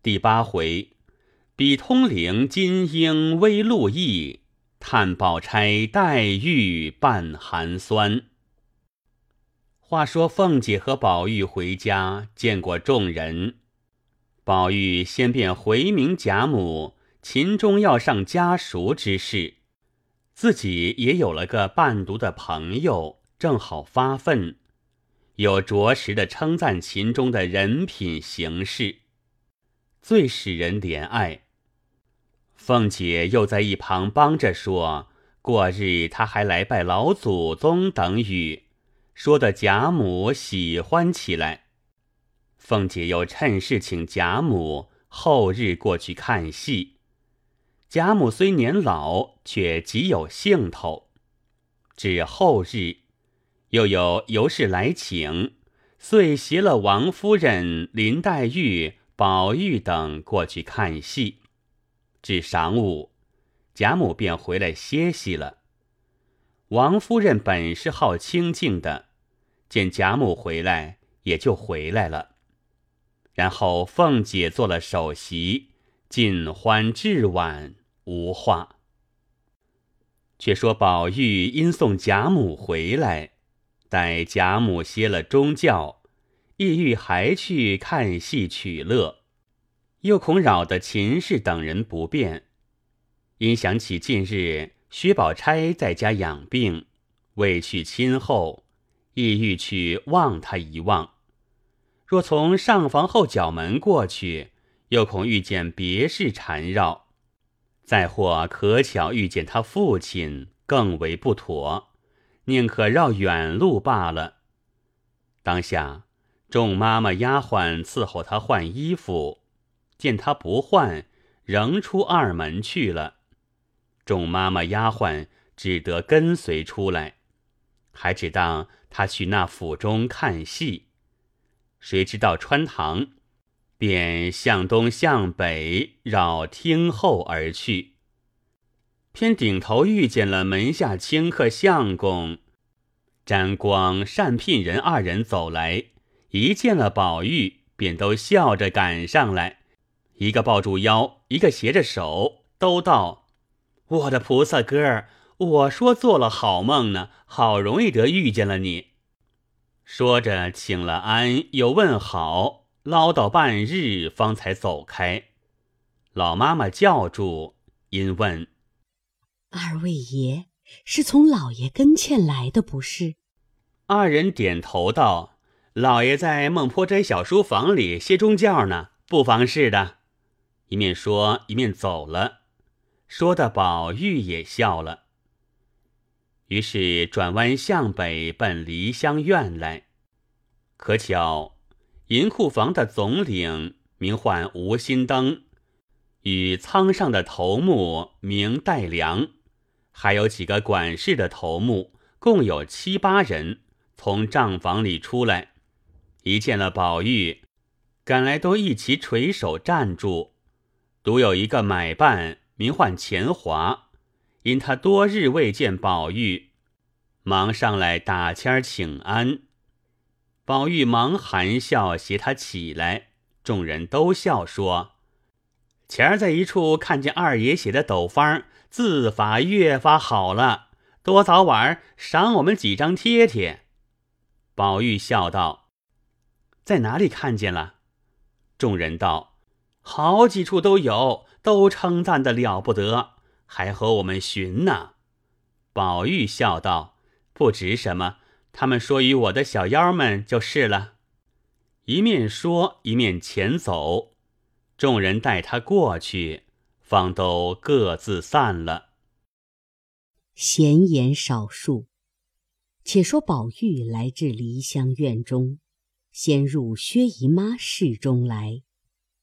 第八回，比通灵金鹰微露意，探宝钗黛玉半寒酸。话说凤姐和宝玉回家见过众人，宝玉先便回明贾母秦钟要上家塾之事，自己也有了个伴读的朋友，正好发愤，又着实的称赞秦钟的人品行事，最使人怜爱。凤姐又在一旁帮着说，过日他还来拜老祖宗等语。说的贾母喜欢起来，凤姐又趁势请贾母后日过去看戏。贾母虽年老，却极有兴头。至后日，又有尤氏来请，遂携了王夫人、林黛玉、宝玉等过去看戏。至晌午，贾母便回来歇息了。王夫人本是好清静的。见贾母回来，也就回来了。然后凤姐做了首席，尽欢至晚，无话。却说宝玉因送贾母回来，待贾母歇了中觉，意欲还去看戏取乐，又恐扰得秦氏等人不便，因想起近日薛宝钗在家养病，未去亲后。意欲去望他一望，若从上房后角门过去，又恐遇见别事缠绕；再或可巧遇见他父亲，更为不妥，宁可绕远路罢了。当下众妈妈丫鬟伺候他换衣服，见他不换，仍出二门去了。众妈妈丫鬟只得跟随出来。还只当他去那府中看戏，谁知道穿堂，便向东向北绕厅后而去。偏顶头遇见了门下清客相公、沾光、善聘人二人走来，一见了宝玉，便都笑着赶上来，一个抱住腰，一个携着手，都道：“我的菩萨哥儿。”我说做了好梦呢，好容易得遇见了你。说着，请了安，又问好，唠叨半日，方才走开。老妈妈叫住，因问：“二位爷是从老爷跟前来的，不是？”二人点头道：“老爷在孟坡斋小书房里歇中觉呢，不妨事的。”一面说，一面走了。说的宝玉也笑了。于是转弯向北奔梨香院来，可巧银库房的总领名唤吴心登，与仓上的头目名戴良，还有几个管事的头目，共有七八人，从账房里出来，一见了宝玉，赶来都一齐垂手站住，独有一个买办名唤钱华。因他多日未见宝玉，忙上来打签请安。宝玉忙含笑携他起来，众人都笑说：“前儿在一处看见二爷写的斗方，字法越发好了，多早晚赏我们几张贴贴。”宝玉笑道：“在哪里看见了？”众人道：“好几处都有，都称赞的了不得。”还和我们寻呢，宝玉笑道：“不值什么，他们说与我的小妖们就是了。”一面说，一面前走，众人带他过去，方都各自散了。闲言少述，且说宝玉来至梨香院中，先入薛姨妈室中来，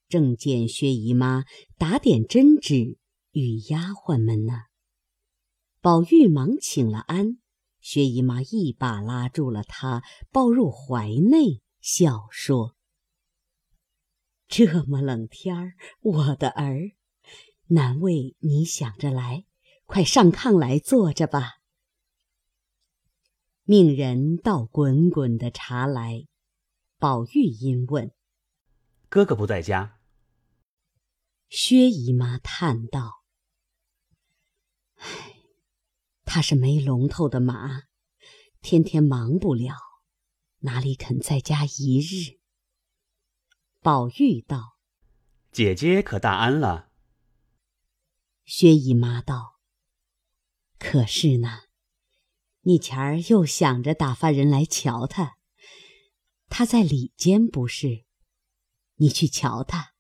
正见薛姨妈打点针纸。与丫鬟们呢？宝玉忙请了安，薛姨妈一把拉住了他，抱入怀内，笑说：“这么冷天儿，我的儿，难为你想着来，快上炕来坐着吧。”命人倒滚滚的茶来，宝玉因问：“哥哥不在家？”薛姨妈叹道：“唉，他是没龙头的马，天天忙不了，哪里肯在家一日？”宝玉道：“姐姐可大安了？”薛姨妈道：“可是呢，你前儿又想着打发人来瞧他，他在里间不是？你去瞧他。”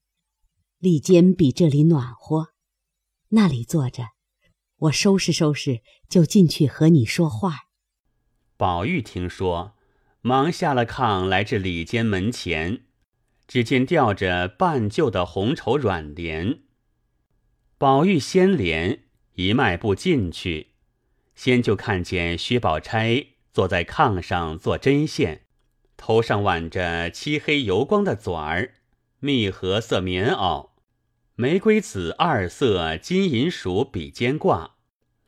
里间比这里暖和，那里坐着，我收拾收拾就进去和你说话。宝玉听说，忙下了炕来至里间门前，只见吊着半旧的红绸软帘。宝玉掀帘一迈步进去，先就看见薛宝钗坐在炕上做针线，头上挽着漆黑油光的纂儿，蜜合色棉袄。玫瑰紫二色金银鼠比肩挂，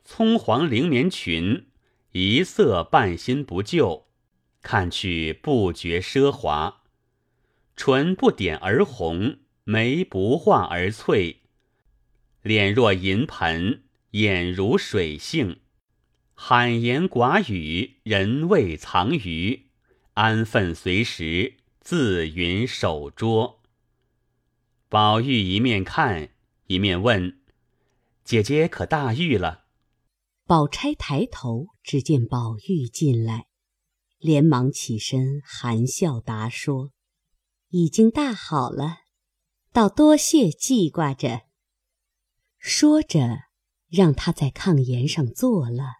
葱黄绫棉裙，一色半新不旧，看去不觉奢华。唇不点而红，眉不画而翠，脸若银盆，眼如水杏。罕言寡语，人未藏于，安分随时，自云守拙。宝玉一面看，一面问：“姐姐可大愈了？”宝钗抬头，只见宝玉进来，连忙起身，含笑答说：“已经大好了，倒多谢记挂着。”说着，让他在炕沿上坐了，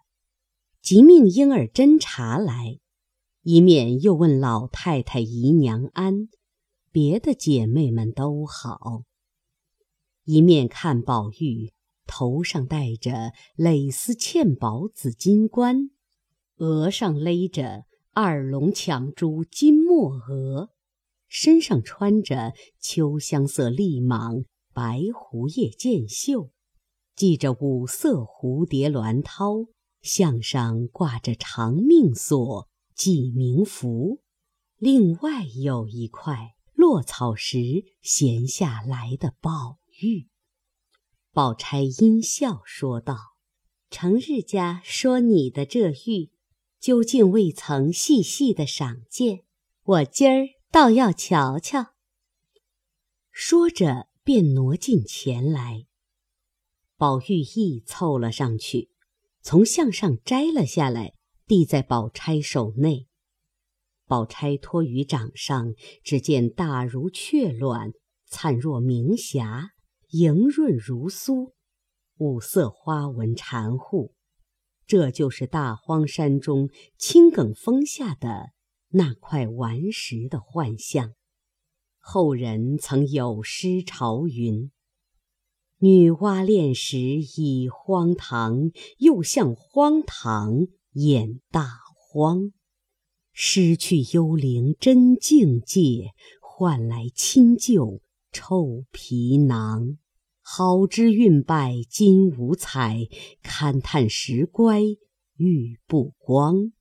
即命婴儿斟茶来，一面又问老太太姨娘安。别的姐妹们都好，一面看宝玉头上戴着蕾丝嵌宝紫金冠，额上勒着二龙抢珠金墨额，身上穿着秋香色立蟒白狐叶箭袖，系着五色蝴蝶鸾绦，项上挂着长命锁记名符，另外有一块。落草时闲下来的宝玉，宝钗阴笑说道：“成日家说你的这玉，究竟未曾细细的赏见，我今儿倒要瞧瞧。”说着便挪近前来，宝玉亦凑了上去，从项上摘了下来，递在宝钗手内。宝钗托于掌上，只见大如雀卵，灿若明霞，莹润如酥，五色花纹缠护。这就是大荒山中青埂峰下的那块顽石的幻象。后人曾有诗朝云：“女娲炼石已荒唐，又向荒唐眼大荒。”失去幽灵真境界，换来清旧臭皮囊。好知运败金无彩，勘探石乖玉不光。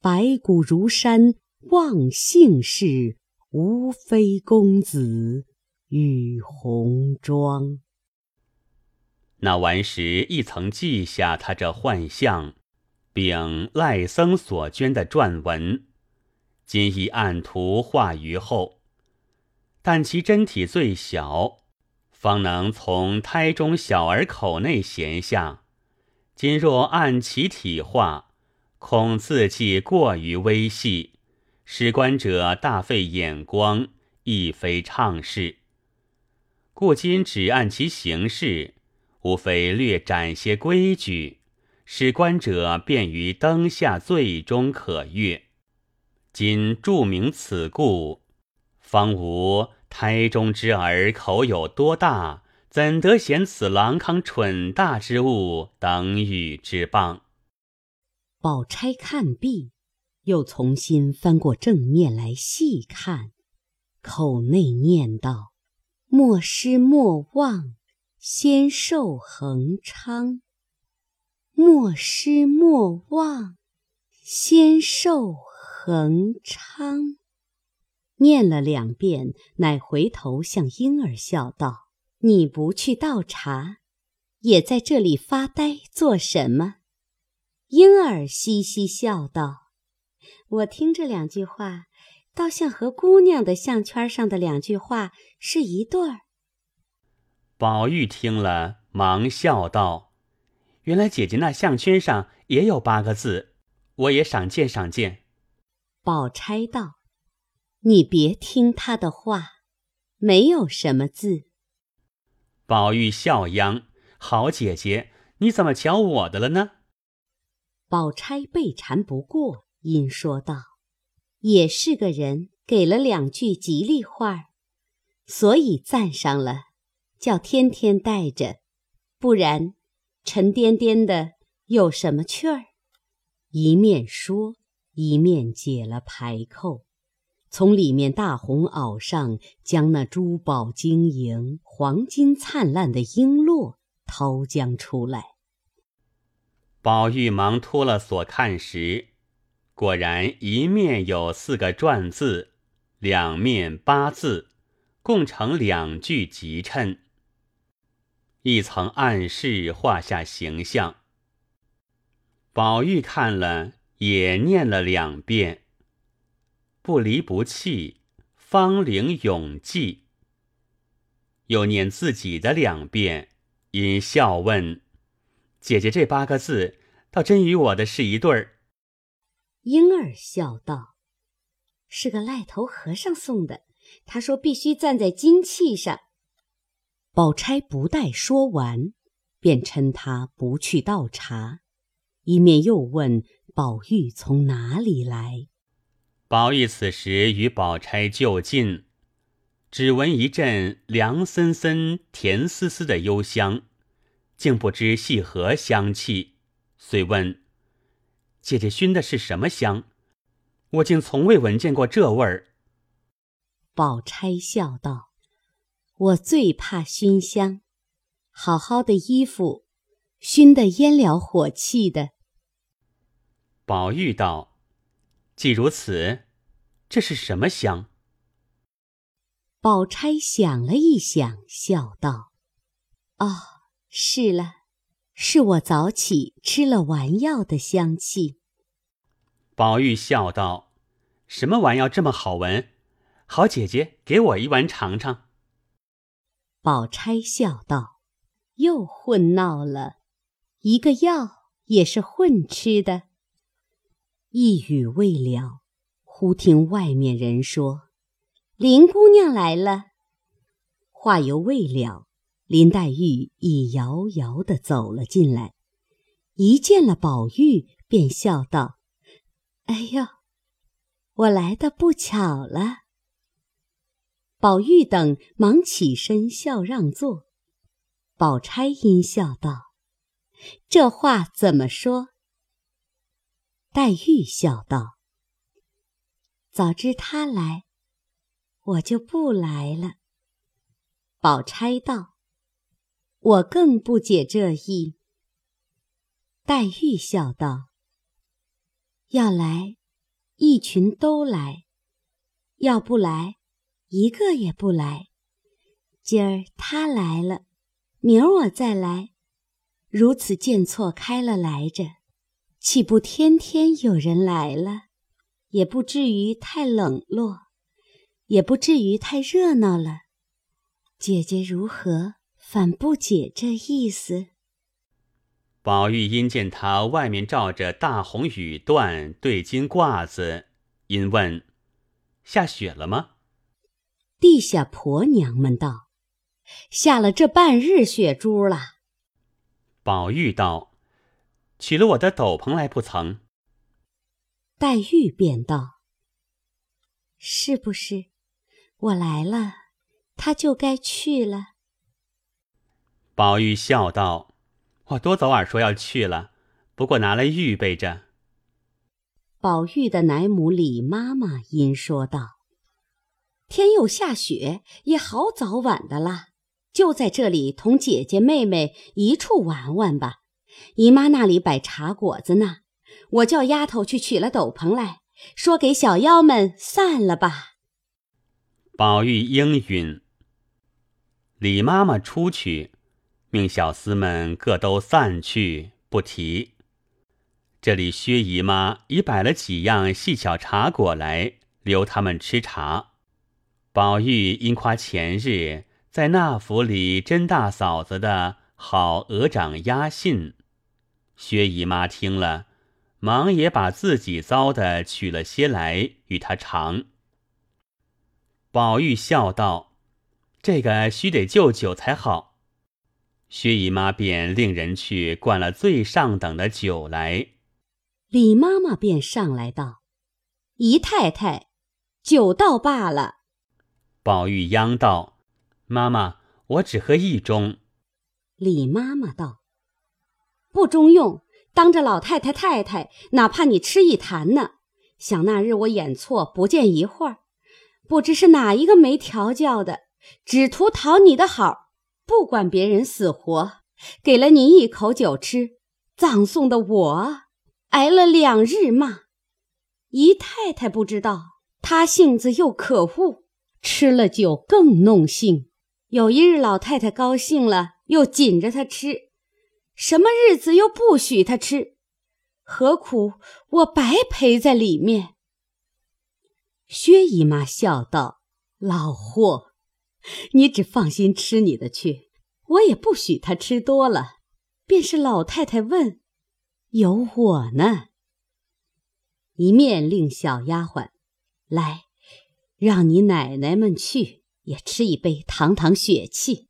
白骨如山望姓氏，无非公子与红妆。那顽石亦曾记下他这幻象。并赖僧所捐的撰文，今已按图画于后。但其真体最小，方能从胎中小儿口内衔下。今若按其体画，恐字迹过于微细，使观者大费眼光，亦非畅事。故今只按其形式，无非略展些规矩。使观者便于灯下最终可阅。今注明此故，方无胎中之儿口有多大，怎得嫌此郎康蠢大之物等语之谤。宝钗看毕，又重新翻过正面来细看，口内念道：“莫失莫忘，仙寿恒昌。”莫失莫忘，仙寿恒昌。念了两遍，乃回头向婴儿笑道：“你不去倒茶，也在这里发呆做什么？”婴儿嘻嘻笑道：“我听这两句话，倒像和姑娘的项圈上的两句话是一对儿。”宝玉听了，忙笑道：“原来姐姐那项圈上也有八个字，我也赏见赏见。”宝钗道：“你别听他的话，没有什么字。”宝玉笑央：“好姐姐，你怎么瞧我的了呢？”宝钗被缠不过，因说道：“也是个人，给了两句吉利话所以赞上了，叫天天带着，不然沉甸甸的有什么趣儿？”一面说，一面解了排扣，从里面大红袄上将那珠宝晶莹、黄金灿烂的璎珞掏将出来。宝玉忙脱了锁看时，果然一面有四个篆字，两面八字，共成两句集衬。一层暗示画下形象。宝玉看了，也念了两遍：“不离不弃，芳龄永继。”又念自己的两遍，因笑问。姐姐这八个字，倒真与我的是一对儿。莺儿笑道：“是个赖头和尚送的，他说必须站在金器上。”宝钗不待说完，便嗔他不去倒茶，一面又问宝玉从哪里来。宝玉此时与宝钗就近，只闻一阵凉森森、甜丝丝的幽香。竟不知系何香气，遂问：“姐姐熏的是什么香？我竟从未闻见过这味儿。”宝钗笑道：“我最怕熏香，好好的衣服，熏得烟燎火气的。”宝玉道：“既如此，这是什么香？”宝钗想了一想，笑道：“哦。”是了，是我早起吃了丸药的香气。宝玉笑道：“什么丸药这么好闻？好姐姐，给我一丸尝尝。”宝钗笑道：“又混闹了，一个药也是混吃的。”一语未了，忽听外面人说：“林姑娘来了。”话犹未了。林黛玉已遥遥的走了进来，一见了宝玉，便笑道：“哎呦，我来的不巧了。”宝玉等忙起身笑让座。宝钗因笑道：“这话怎么说？”黛玉笑道：“早知他来，我就不来了。”宝钗道。我更不解这意。黛玉笑道：“要来，一群都来；要不来，一个也不来。今儿他来了，明儿我再来，如此见错开了来着，岂不天天有人来了？也不至于太冷落，也不至于太热闹了。姐姐如何？”反不解这意思。宝玉因见他外面罩着大红羽缎对襟褂子，因问：“下雪了吗？”地下婆娘们道：“下了这半日雪珠了。”宝玉道：“取了我的斗篷来不曾？”黛玉便道：“是不是？我来了，他就该去了。”宝玉笑道：“我多早晚说要去了，不过拿来预备着。”宝玉的奶母李妈妈因说道：“天又下雪，也好早晚的啦，就在这里同姐姐妹妹一处玩玩吧。姨妈那里摆茶果子呢，我叫丫头去取了斗篷来，说给小妖们散了吧。”宝玉应允。李妈妈出去，命小厮们各都散去，不提。这里薛姨妈已摆了几样细巧茶果来，留他们吃茶。宝玉因夸前日在那府里甄大嫂子的好额长押信，薛姨妈听了，忙也把自己糟的取了些来与他尝。宝玉笑道。这个须得就酒才好，薛姨妈便令人去灌了最上等的酒来。李妈妈便上来道：“姨太太，酒倒罢了。”宝玉央道：“妈妈，我只喝一盅。”李妈妈道：“不中用，当着老太太太太，哪怕你吃一坛呢？想那日我演错不见一会儿，不知是哪一个没调教的。”只图讨你的好，不管别人死活，给了你一口酒吃，葬送的我挨了两日骂。姨太太不知道，她性子又可恶，吃了酒更弄性。有一日老太太高兴了，又紧着她吃，什么日子又不许她吃，何苦我白陪在里面？薛姨妈笑道：“老货。”你只放心吃你的去，我也不许他吃多了。便是老太太问，有我呢。一面令小丫鬟来，让你奶奶们去也吃一杯，堂堂血气。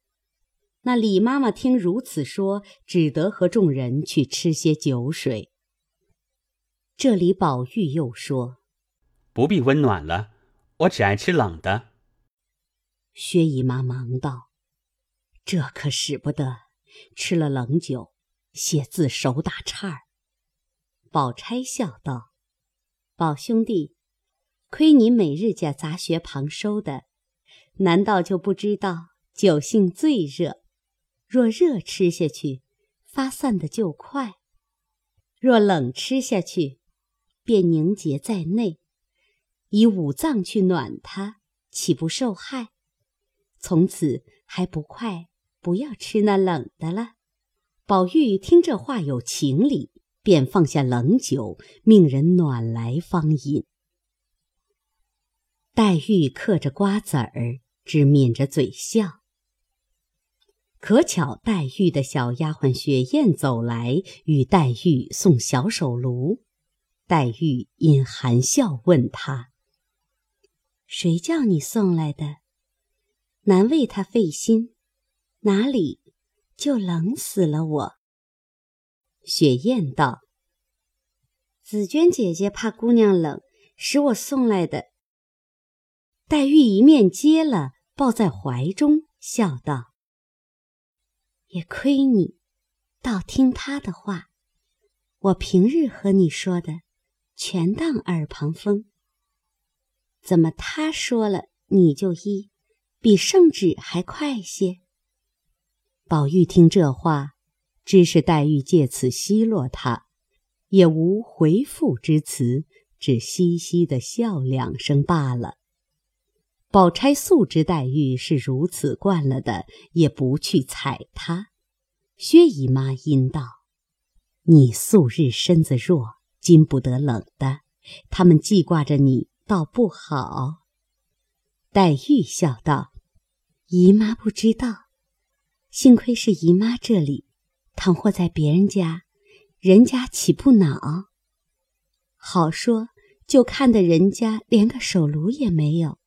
那李妈妈听如此说，只得和众人去吃些酒水。这里宝玉又说：“不必温暖了，我只爱吃冷的。”薛姨妈忙道：“这可使不得，吃了冷酒，写字手打颤儿。”宝钗笑道：“宝兄弟，亏你每日家杂学旁收的，难道就不知道酒性最热？若热吃下去，发散的就快；若冷吃下去，便凝结在内，以五脏去暖它，岂不受害？”从此还不快，不要吃那冷的了。宝玉听这话有情理，便放下冷酒，命人暖来方饮。黛玉嗑着瓜子儿，只抿着嘴笑。可巧黛玉的小丫鬟雪雁走来，与黛玉送小手炉。黛玉因含笑问他：“谁叫你送来的？”难为他费心，哪里就冷死了我？雪雁道：“紫鹃姐姐怕姑娘冷，使我送来的。”黛玉一面接了，抱在怀中，笑道：“也亏你，倒听他的话。我平日和你说的，全当耳旁风。怎么他说了，你就依？”比圣旨还快些。宝玉听这话，知是黛玉借此奚落他，也无回复之词，只嘻嘻的笑两声罢了。宝钗素知黛玉是如此惯了的，也不去睬她。薛姨妈因道：“你素日身子弱，经不得冷的，他们记挂着你，倒不好。”黛玉笑道：“姨妈不知道，幸亏是姨妈这里。倘或在别人家，人家岂不恼？好说，就看得人家连个手炉也没有，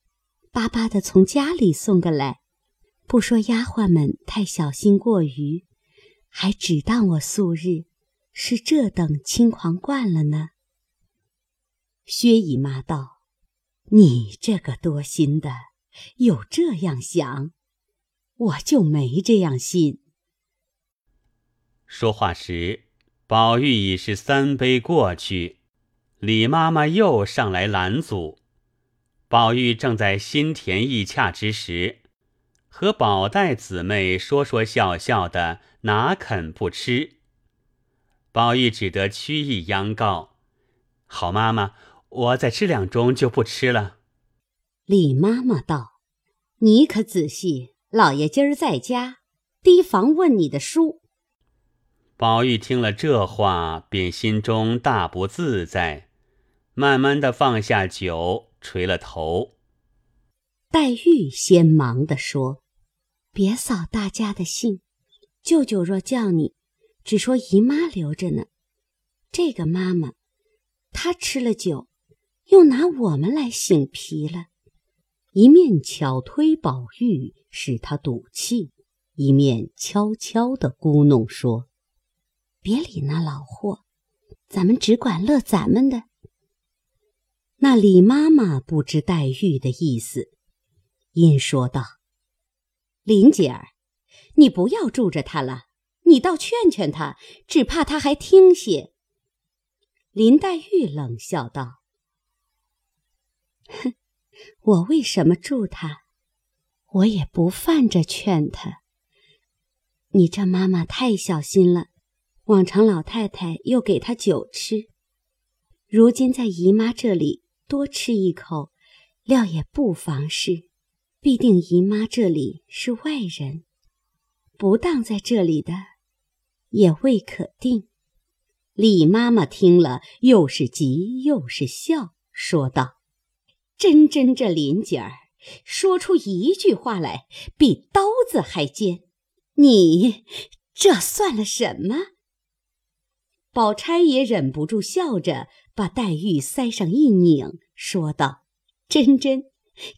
巴巴的从家里送过来。不说丫鬟们太小心过于，还只当我素日是这等轻狂惯了呢。”薛姨妈道。你这个多心的，有这样想，我就没这样信。说话时，宝玉已是三杯过去，李妈妈又上来拦阻。宝玉正在心甜意洽之时，和宝黛姊妹说说笑笑的，哪肯不吃？宝玉只得屈意央告：“好妈妈。”我再吃两盅就不吃了。李妈妈道：“你可仔细，老爷今儿在家，提防问你的书。”宝玉听了这话，便心中大不自在，慢慢的放下酒，垂了头。黛玉先忙的说：“别扫大家的兴，舅舅若叫你，只说姨妈留着呢。这个妈妈，她吃了酒。”又拿我们来醒皮了，一面巧推宝玉使他赌气，一面悄悄的咕哝说：“别理那老货，咱们只管乐咱们的。”那李妈妈不知黛玉的意思，因说道：“林姐儿，你不要住着他了，你倒劝劝他，只怕他还听些。”林黛玉冷笑道。哼，我为什么助他？我也不犯着劝他。你这妈妈太小心了，往常老太太又给他酒吃，如今在姨妈这里多吃一口，料也不妨事。必定姨妈这里是外人，不当在这里的，也未可定。李妈妈听了，又是急又是笑，说道。真真这林姐儿，说出一句话来比刀子还尖，你这算了什么？宝钗也忍不住笑着，把黛玉腮上一拧，说道：“真真，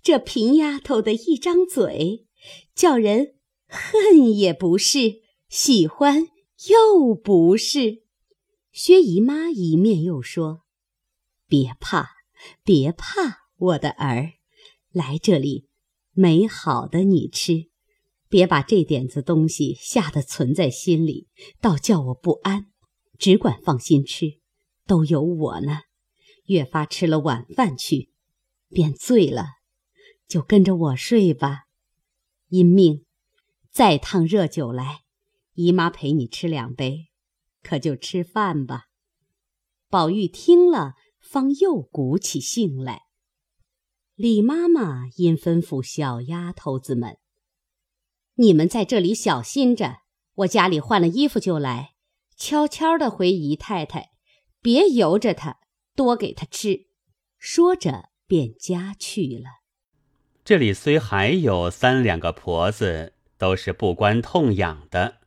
这贫丫头的一张嘴，叫人恨也不是，喜欢又不是。”薛姨妈一面又说：“别怕，别怕。”我的儿，来这里，没好的你吃，别把这点子东西吓得存在心里，倒叫我不安。只管放心吃，都有我呢。越发吃了晚饭去，便醉了，就跟着我睡吧。因命，再烫热酒来，姨妈陪你吃两杯，可就吃饭吧。宝玉听了，方又鼓起兴来。李妈妈因吩咐小丫头子们：“你们在这里小心着，我家里换了衣服就来，悄悄的回姨太太，别由着她，多给她吃。”说着便家去了。这里虽还有三两个婆子，都是不关痛痒的，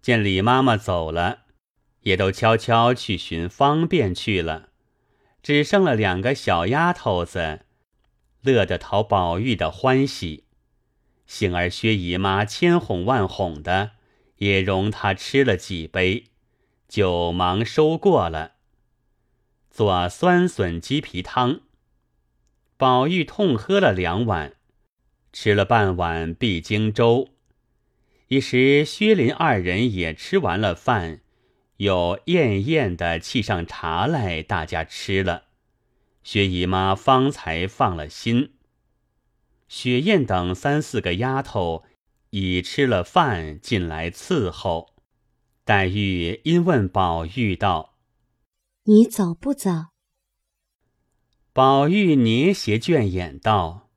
见李妈妈走了，也都悄悄去寻方便去了，只剩了两个小丫头子。乐得讨宝玉的欢喜，幸而薛姨妈千哄万哄的，也容他吃了几杯，就忙收过了。做酸笋鸡皮汤，宝玉痛喝了两碗，吃了半碗碧京粥。一时薛林二人也吃完了饭，又艳艳的沏上茶来，大家吃了。薛姨妈方才放了心，雪雁等三四个丫头已吃了饭进来伺候。黛玉因问宝玉道：“你走不走？”宝玉捏斜倦眼道：“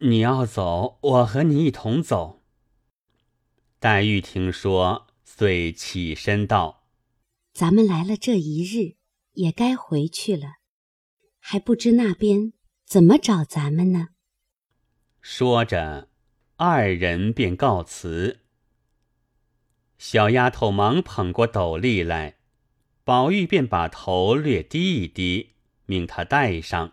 你要走，我和你一同走。”黛玉听说，遂起身道：“咱们来了这一日，也该回去了。”还不知那边怎么找咱们呢？说着，二人便告辞。小丫头忙捧过斗笠来，宝玉便把头略低一低，命她戴上。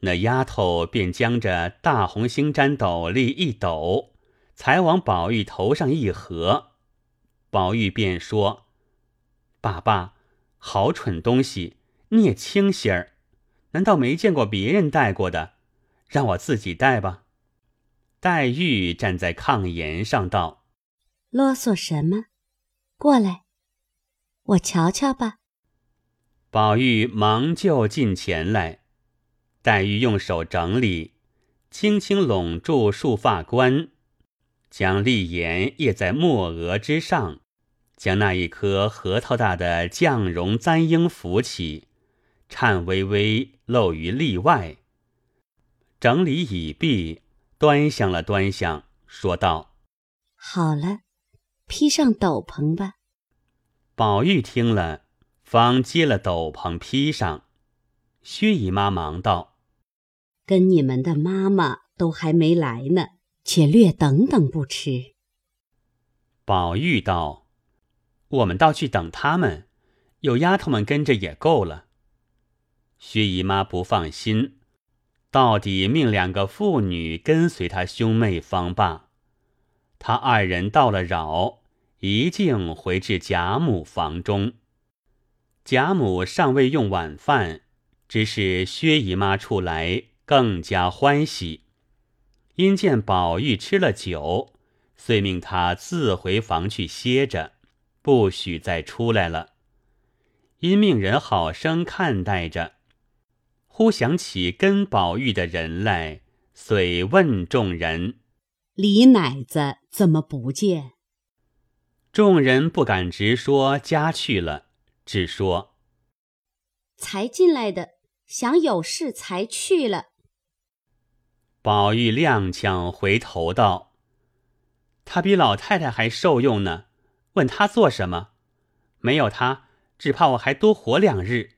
那丫头便将这大红星毡斗笠一抖，才往宝玉头上一合。宝玉便说：“爸爸，好蠢东西，你也轻心儿。”难道没见过别人戴过的？让我自己戴吧。黛玉站在炕沿上道：“啰嗦什么？过来，我瞧瞧吧。”宝玉忙就近前来，黛玉用手整理，轻轻拢住束发冠，将立颜掖在墨额之上，将那一颗核桃大的绛绒簪缨扶起。颤巍巍露于例外，整理已毕，端详了端详，说道：“好了，披上斗篷吧。”宝玉听了，方接了斗篷披上。薛姨妈忙道：“跟你们的妈妈都还没来呢，且略等等不迟。”宝玉道：“我们倒去等他们，有丫头们跟着也够了。”薛姨妈不放心，到底命两个妇女跟随她兄妹方罢。他二人到了扰，一径回至贾母房中。贾母尚未用晚饭。只是薛姨妈出来，更加欢喜。因见宝玉吃了酒，遂命他自回房去歇着，不许再出来了。因命人好生看待着。忽想起跟宝玉的人来，遂问众人：“李奶子怎么不见？”众人不敢直说家去了，只说：“才进来的。”想有事才去了。宝玉踉跄回头道：“他比老太太还受用呢，问他做什么？没有他，只怕我还多活两日。”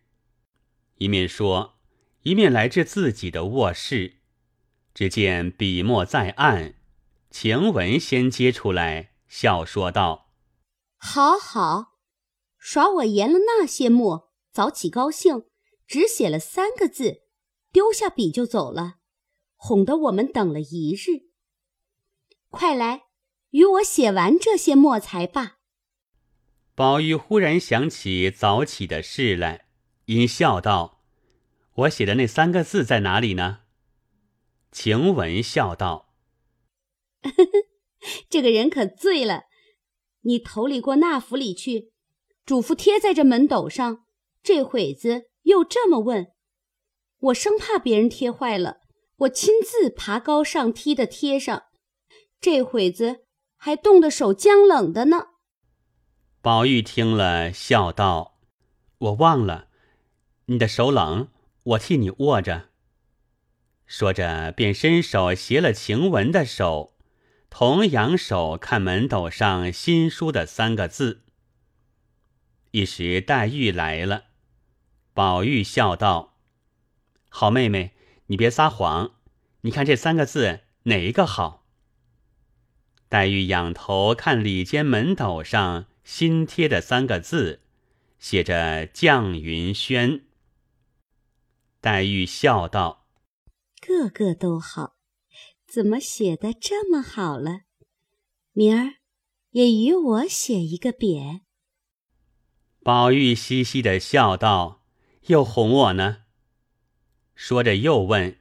一面说，一面来至自己的卧室，只见笔墨在案，晴雯先接出来，笑说道：“好好，耍我研了那些墨，早起高兴。”只写了三个字，丢下笔就走了，哄得我们等了一日。快来，与我写完这些墨才罢。宝玉忽然想起早起的事来，因笑道：“我写的那三个字在哪里呢？”晴雯笑道：“ 这个人可醉了。你头里过那府里去，嘱咐贴在这门斗上。这会子。”又这么问，我生怕别人贴坏了，我亲自爬高上梯的贴上。这会子还冻得手僵冷的呢。宝玉听了，笑道：“我忘了，你的手冷，我替你握着。”说着，便伸手携了晴雯的手，同扬手看门斗上新书的三个字。一时黛玉来了。宝玉笑道：“好妹妹，你别撒谎。你看这三个字哪一个好？”黛玉仰头看里间门斗上新贴的三个字，写着“绛云轩”。黛玉笑道：“个个都好，怎么写的这么好了？明儿也与我写一个匾。”宝玉嘻嘻的笑道。又哄我呢。说着又问：“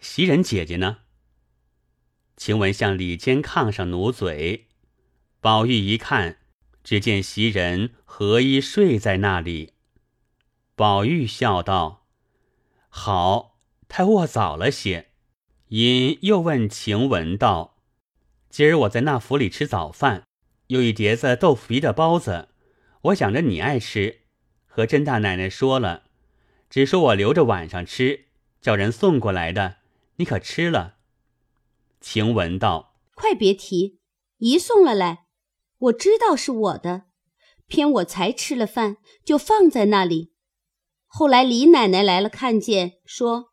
袭人姐姐呢？”晴雯向里间炕上努嘴。宝玉一看，只见袭人合衣睡在那里。宝玉笑道：“好，太卧早了些。”因又问晴雯道：“今儿我在那府里吃早饭，有一碟子豆腐皮的包子，我想着你爱吃。”和甄大奶奶说了，只说我留着晚上吃，叫人送过来的。你可吃了？晴雯道：“快别提，一送了来，我知道是我的，偏我才吃了饭，就放在那里。后来李奶奶来了，看见说，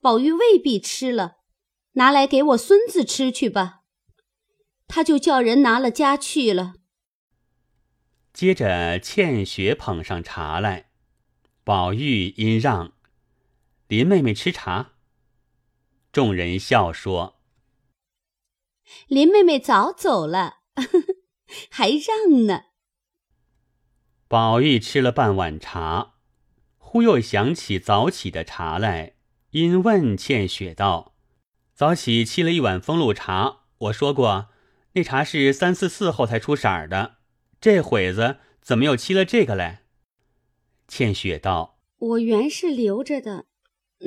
宝玉未必吃了，拿来给我孙子吃去吧。他就叫人拿了家去了。”接着，倩雪捧上茶来，宝玉因让林妹妹吃茶。众人笑说：“林妹妹早走了，还让呢。”宝玉吃了半碗茶，忽又想起早起的茶来，因问倩雪道：“早起沏了一碗风露茶，我说过，那茶是三四四后才出色儿的。”这会子怎么又沏了这个来？倩雪道：“我原是留着的，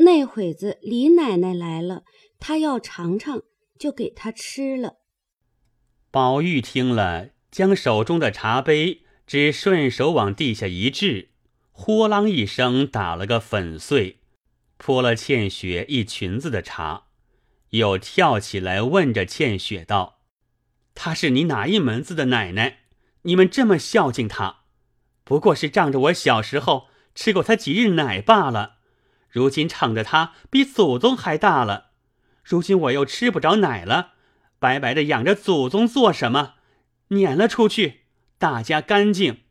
那会子李奶奶来了，她要尝尝，就给她吃了。”宝玉听了，将手中的茶杯只顺手往地下一掷，豁啷一声打了个粉碎，泼了倩雪一裙子的茶，又跳起来问着倩雪道：“她是你哪一门子的奶奶？你们这么孝敬她，不过是仗着我小时候吃过她几日奶罢了。如今唱着她比祖宗还大了，如今我又吃不着奶了，白白的养着祖宗做什么？撵了出去，大家干净。”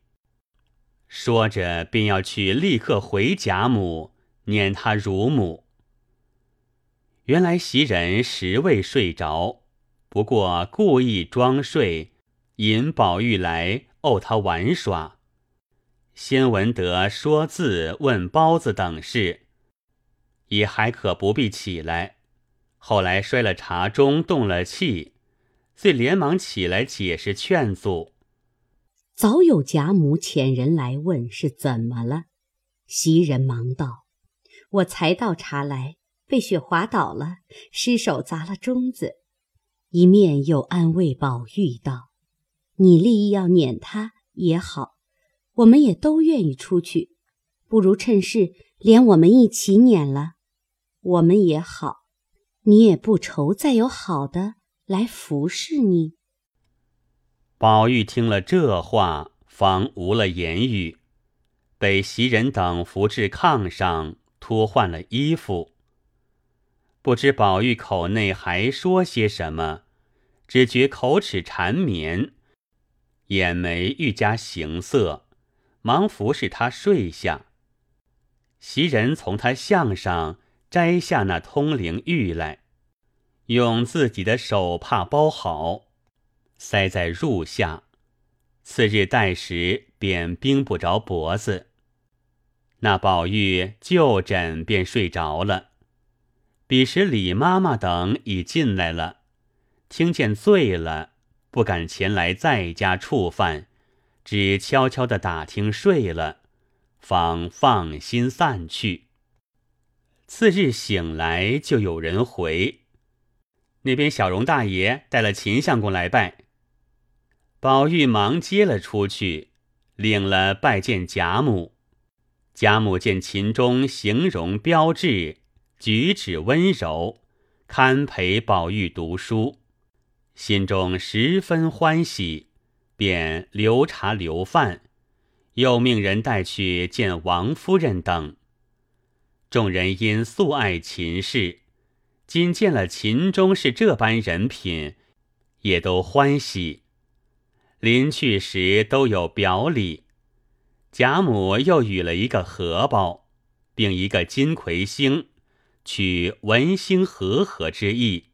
说着，便要去立刻回贾母，撵他乳母。原来袭人实未睡着，不过故意装睡，引宝玉来怄他玩耍。先闻得说字、问包子等事，也还可不必起来。后来摔了茶盅，动了气，遂连忙起来解释劝阻。早有贾母遣人来问是怎么了，袭人忙道：“我才倒茶来，被雪滑倒了，失手砸了盅子。”一面又安慰宝玉道：“你立意要撵他也好，我们也都愿意出去，不如趁势连我们一起撵了，我们也好，你也不愁再有好的来服侍你。”宝玉听了这话，方无了言语，被袭人等扶至炕上，脱换了衣服。不知宝玉口内还说些什么，只觉口齿缠绵，眼眉愈加形色，忙服侍他睡下。袭人从他项上摘下那通灵玉来，用自己的手帕包好。塞在褥下，次日待时便冰不着脖子。那宝玉就枕便睡着了。彼时李妈妈等已进来了，听见醉了，不敢前来在家触犯，只悄悄的打听睡了，方放心散去。次日醒来，就有人回：那边小荣大爷带了秦相公来拜。宝玉忙接了出去，领了拜见贾母。贾母见秦钟形容标致，举止温柔，堪陪宝玉读书，心中十分欢喜，便留茶留饭，又命人带去见王夫人等。众人因素爱秦氏，今见了秦钟是这般人品，也都欢喜。临去时都有表礼，贾母又与了一个荷包，并一个金魁星，取文星和合之意，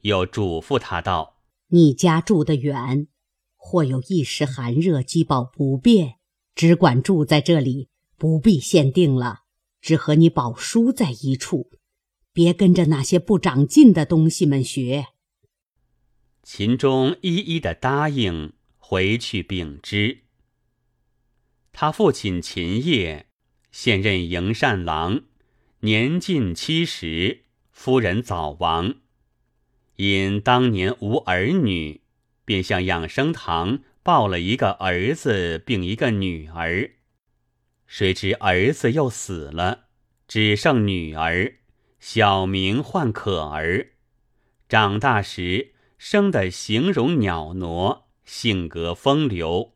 又嘱咐他道：“你家住得远，或有一时寒热饥饱不便，只管住在这里，不必限定了，只和你宝叔在一处，别跟着那些不长进的东西们学。”秦钟一一的答应。回去禀知，他父亲秦业现任营善郎，年近七十，夫人早亡，因当年无儿女，便向养生堂抱了一个儿子，并一个女儿。谁知儿子又死了，只剩女儿，小名唤可儿。长大时生得形容袅娜。性格风流，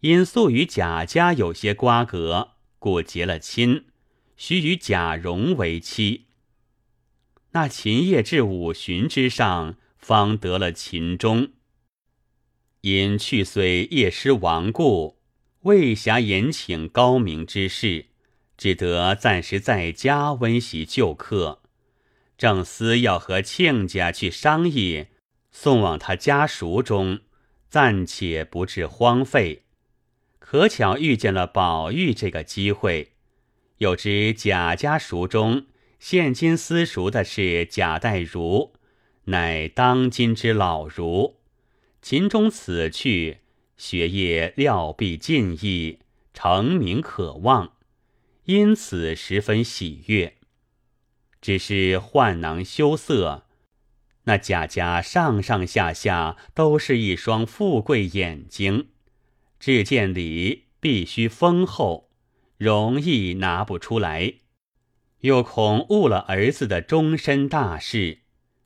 因素与贾家有些瓜葛，故结了亲，须与贾蓉为妻。那秦业至五旬之上，方得了秦钟。因去岁叶师亡故，未暇延请高明之事，只得暂时在家温习旧课。正思要和亲家去商议，送往他家塾中。暂且不致荒废，可巧遇见了宝玉这个机会，又知贾家塾中现今私塾的是贾代儒，乃当今之老儒。秦钟此去，学业料必尽意，成名可望，因此十分喜悦。只是患囊羞涩。那贾家上上下下都是一双富贵眼睛，至见礼必须丰厚，容易拿不出来。又恐误了儿子的终身大事，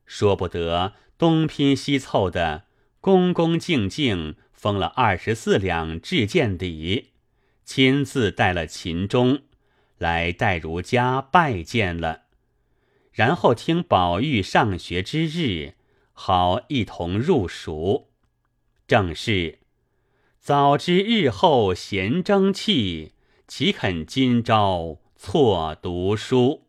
说不得东拼西凑的，恭恭敬敬封了二十四两制剑礼，亲自带了秦钟来戴如家拜见了。然后听宝玉上学之日，好一同入蜀。正是早知日后闲争气，岂肯今朝错读书。